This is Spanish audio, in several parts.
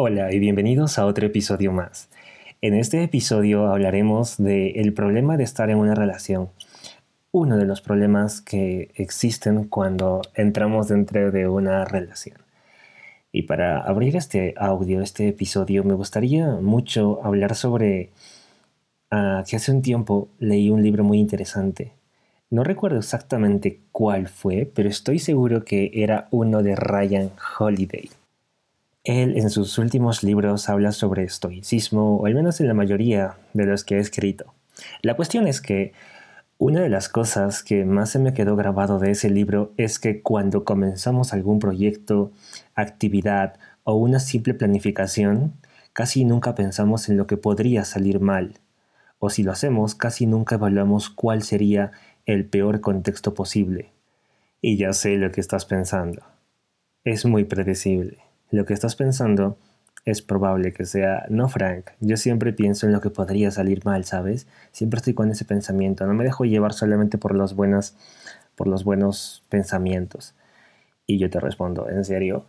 Hola y bienvenidos a otro episodio más. En este episodio hablaremos del problema de estar en una relación. Uno de los problemas que existen cuando entramos dentro de una relación. Y para abrir este audio, este episodio, me gustaría mucho hablar sobre ah, que hace un tiempo leí un libro muy interesante. No recuerdo exactamente cuál fue, pero estoy seguro que era uno de Ryan Holiday. Él en sus últimos libros habla sobre estoicismo, o al menos en la mayoría de los que ha escrito. La cuestión es que una de las cosas que más se me quedó grabado de ese libro es que cuando comenzamos algún proyecto, actividad o una simple planificación, casi nunca pensamos en lo que podría salir mal. O si lo hacemos, casi nunca evaluamos cuál sería el peor contexto posible. Y ya sé lo que estás pensando. Es muy predecible. Lo que estás pensando es probable que sea, no Frank, yo siempre pienso en lo que podría salir mal, ¿sabes? Siempre estoy con ese pensamiento, no me dejo llevar solamente por los buenos, por los buenos pensamientos. Y yo te respondo, ¿en serio?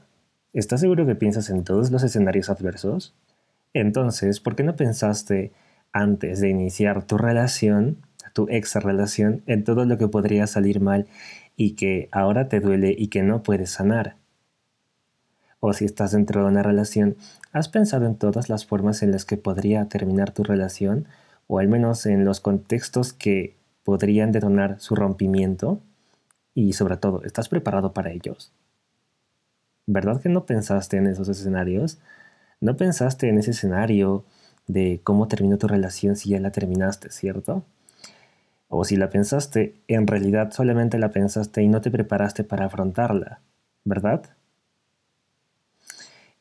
¿Estás seguro que piensas en todos los escenarios adversos? Entonces, ¿por qué no pensaste antes de iniciar tu relación, tu ex relación, en todo lo que podría salir mal y que ahora te duele y que no puedes sanar? O si estás dentro de una relación, ¿has pensado en todas las formas en las que podría terminar tu relación? O al menos en los contextos que podrían detonar su rompimiento? Y sobre todo, ¿estás preparado para ellos? ¿Verdad que no pensaste en esos escenarios? ¿No pensaste en ese escenario de cómo terminó tu relación si ya la terminaste, cierto? O si la pensaste, en realidad solamente la pensaste y no te preparaste para afrontarla, ¿verdad?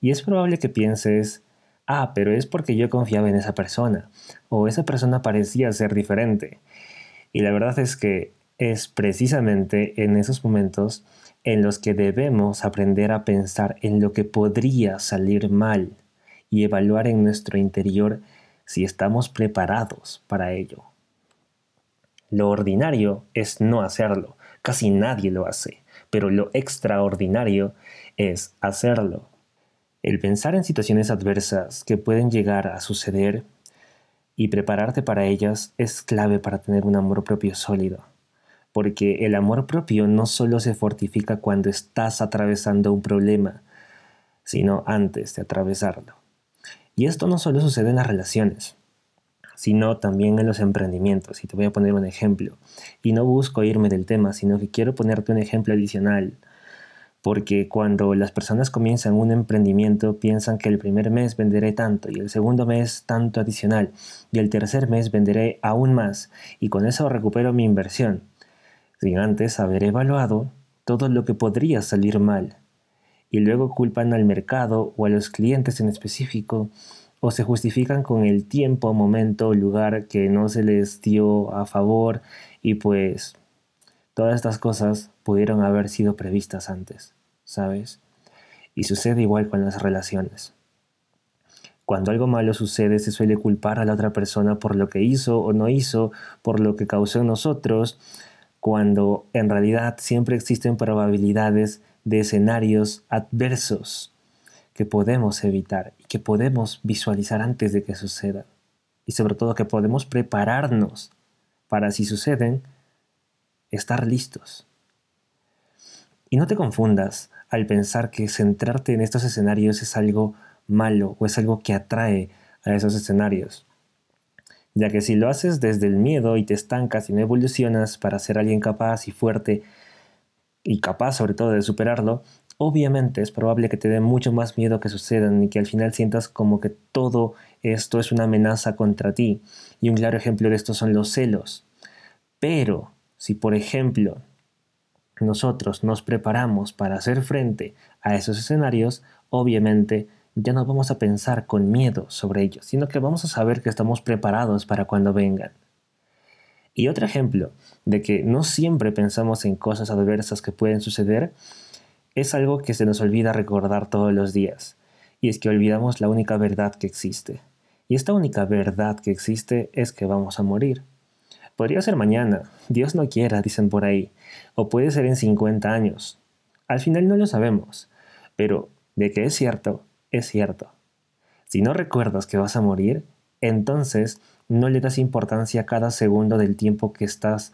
Y es probable que pienses, ah, pero es porque yo confiaba en esa persona, o esa persona parecía ser diferente. Y la verdad es que es precisamente en esos momentos en los que debemos aprender a pensar en lo que podría salir mal y evaluar en nuestro interior si estamos preparados para ello. Lo ordinario es no hacerlo, casi nadie lo hace, pero lo extraordinario es hacerlo. El pensar en situaciones adversas que pueden llegar a suceder y prepararte para ellas es clave para tener un amor propio sólido. Porque el amor propio no solo se fortifica cuando estás atravesando un problema, sino antes de atravesarlo. Y esto no solo sucede en las relaciones, sino también en los emprendimientos. Y te voy a poner un ejemplo. Y no busco irme del tema, sino que quiero ponerte un ejemplo adicional porque cuando las personas comienzan un emprendimiento piensan que el primer mes venderé tanto y el segundo mes tanto adicional y el tercer mes venderé aún más y con eso recupero mi inversión, sin antes haber evaluado todo lo que podría salir mal. Y luego culpan al mercado o a los clientes en específico o se justifican con el tiempo, momento o lugar que no se les dio a favor y pues todas estas cosas pudieron haber sido previstas antes. ¿sabes? Y sucede igual con las relaciones. Cuando algo malo sucede se suele culpar a la otra persona por lo que hizo o no hizo, por lo que causó en nosotros, cuando en realidad siempre existen probabilidades de escenarios adversos que podemos evitar y que podemos visualizar antes de que sucedan. Y sobre todo que podemos prepararnos para si suceden, estar listos. Y no te confundas, al pensar que centrarte en estos escenarios es algo malo o es algo que atrae a esos escenarios. Ya que si lo haces desde el miedo y te estancas y no evolucionas para ser alguien capaz y fuerte y capaz sobre todo de superarlo, obviamente es probable que te dé mucho más miedo que sucedan y que al final sientas como que todo esto es una amenaza contra ti. Y un claro ejemplo de esto son los celos. Pero si por ejemplo nosotros nos preparamos para hacer frente a esos escenarios, obviamente ya no vamos a pensar con miedo sobre ellos, sino que vamos a saber que estamos preparados para cuando vengan. Y otro ejemplo de que no siempre pensamos en cosas adversas que pueden suceder es algo que se nos olvida recordar todos los días, y es que olvidamos la única verdad que existe. Y esta única verdad que existe es que vamos a morir. Podría ser mañana, Dios no quiera, dicen por ahí, o puede ser en 50 años. Al final no lo sabemos, pero de que es cierto, es cierto. Si no recuerdas que vas a morir, entonces no le das importancia a cada segundo del tiempo que estás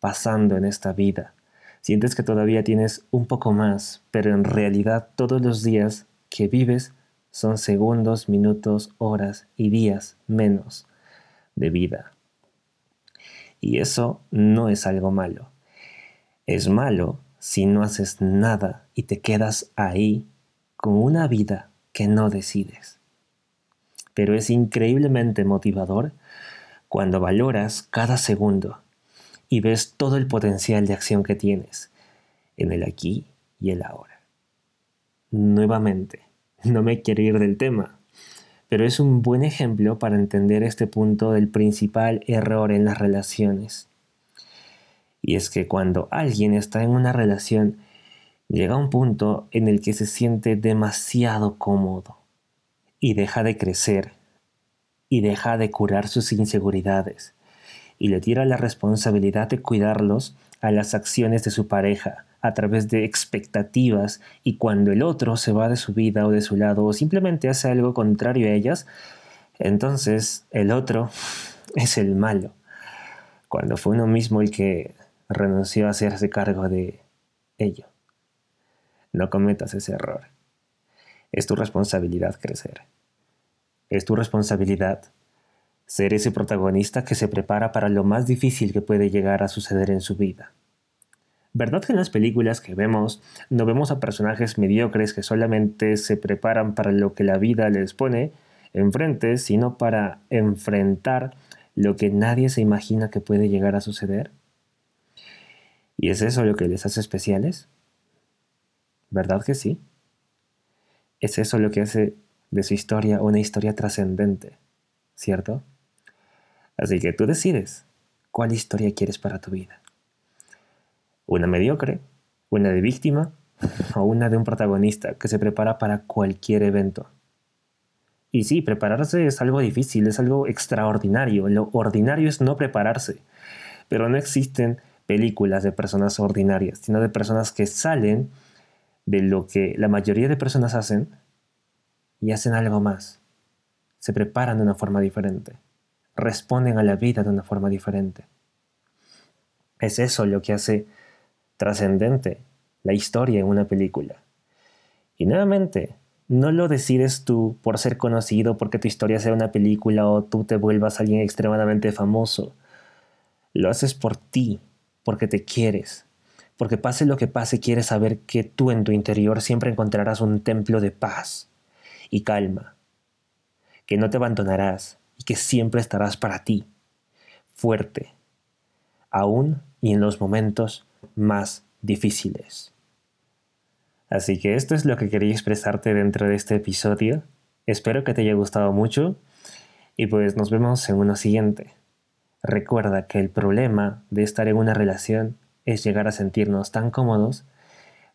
pasando en esta vida. Sientes que todavía tienes un poco más, pero en realidad todos los días que vives son segundos, minutos, horas y días menos de vida. Y eso no es algo malo. Es malo si no haces nada y te quedas ahí con una vida que no decides. Pero es increíblemente motivador cuando valoras cada segundo y ves todo el potencial de acción que tienes en el aquí y el ahora. Nuevamente, no me quiero ir del tema, pero es un buen ejemplo para entender este punto del principal error en las relaciones. Y es que cuando alguien está en una relación, llega un punto en el que se siente demasiado cómodo y deja de crecer y deja de curar sus inseguridades y le tira la responsabilidad de cuidarlos a las acciones de su pareja a través de expectativas y cuando el otro se va de su vida o de su lado o simplemente hace algo contrario a ellas, entonces el otro es el malo. Cuando fue uno mismo el que renunció a hacerse cargo de ello. No cometas ese error. Es tu responsabilidad crecer. Es tu responsabilidad ser ese protagonista que se prepara para lo más difícil que puede llegar a suceder en su vida. ¿Verdad que en las películas que vemos no vemos a personajes mediocres que solamente se preparan para lo que la vida les pone enfrente, sino para enfrentar lo que nadie se imagina que puede llegar a suceder? ¿Y es eso lo que les hace especiales? ¿Verdad que sí? Es eso lo que hace de su historia una historia trascendente, ¿cierto? Así que tú decides cuál historia quieres para tu vida una mediocre, una de víctima o una de un protagonista que se prepara para cualquier evento. Y sí, prepararse es algo difícil, es algo extraordinario. Lo ordinario es no prepararse. Pero no existen películas de personas ordinarias, sino de personas que salen de lo que la mayoría de personas hacen y hacen algo más. Se preparan de una forma diferente. Responden a la vida de una forma diferente. Es eso lo que hace trascendente la historia en una película. Y nuevamente, no lo decides tú por ser conocido, porque tu historia sea una película o tú te vuelvas alguien extremadamente famoso. Lo haces por ti, porque te quieres, porque pase lo que pase, quieres saber que tú en tu interior siempre encontrarás un templo de paz y calma, que no te abandonarás y que siempre estarás para ti, fuerte, aún y en los momentos más difíciles. Así que esto es lo que quería expresarte dentro de este episodio. Espero que te haya gustado mucho y pues nos vemos en uno siguiente. Recuerda que el problema de estar en una relación es llegar a sentirnos tan cómodos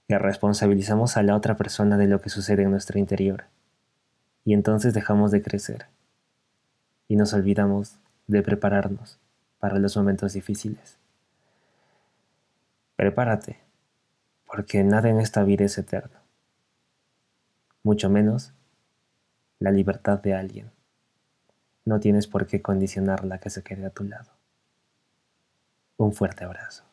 que responsabilizamos a la otra persona de lo que sucede en nuestro interior. Y entonces dejamos de crecer. Y nos olvidamos de prepararnos para los momentos difíciles. Prepárate, porque nada en esta vida es eterno, mucho menos la libertad de alguien. No tienes por qué condicionarla que se quede a tu lado. Un fuerte abrazo.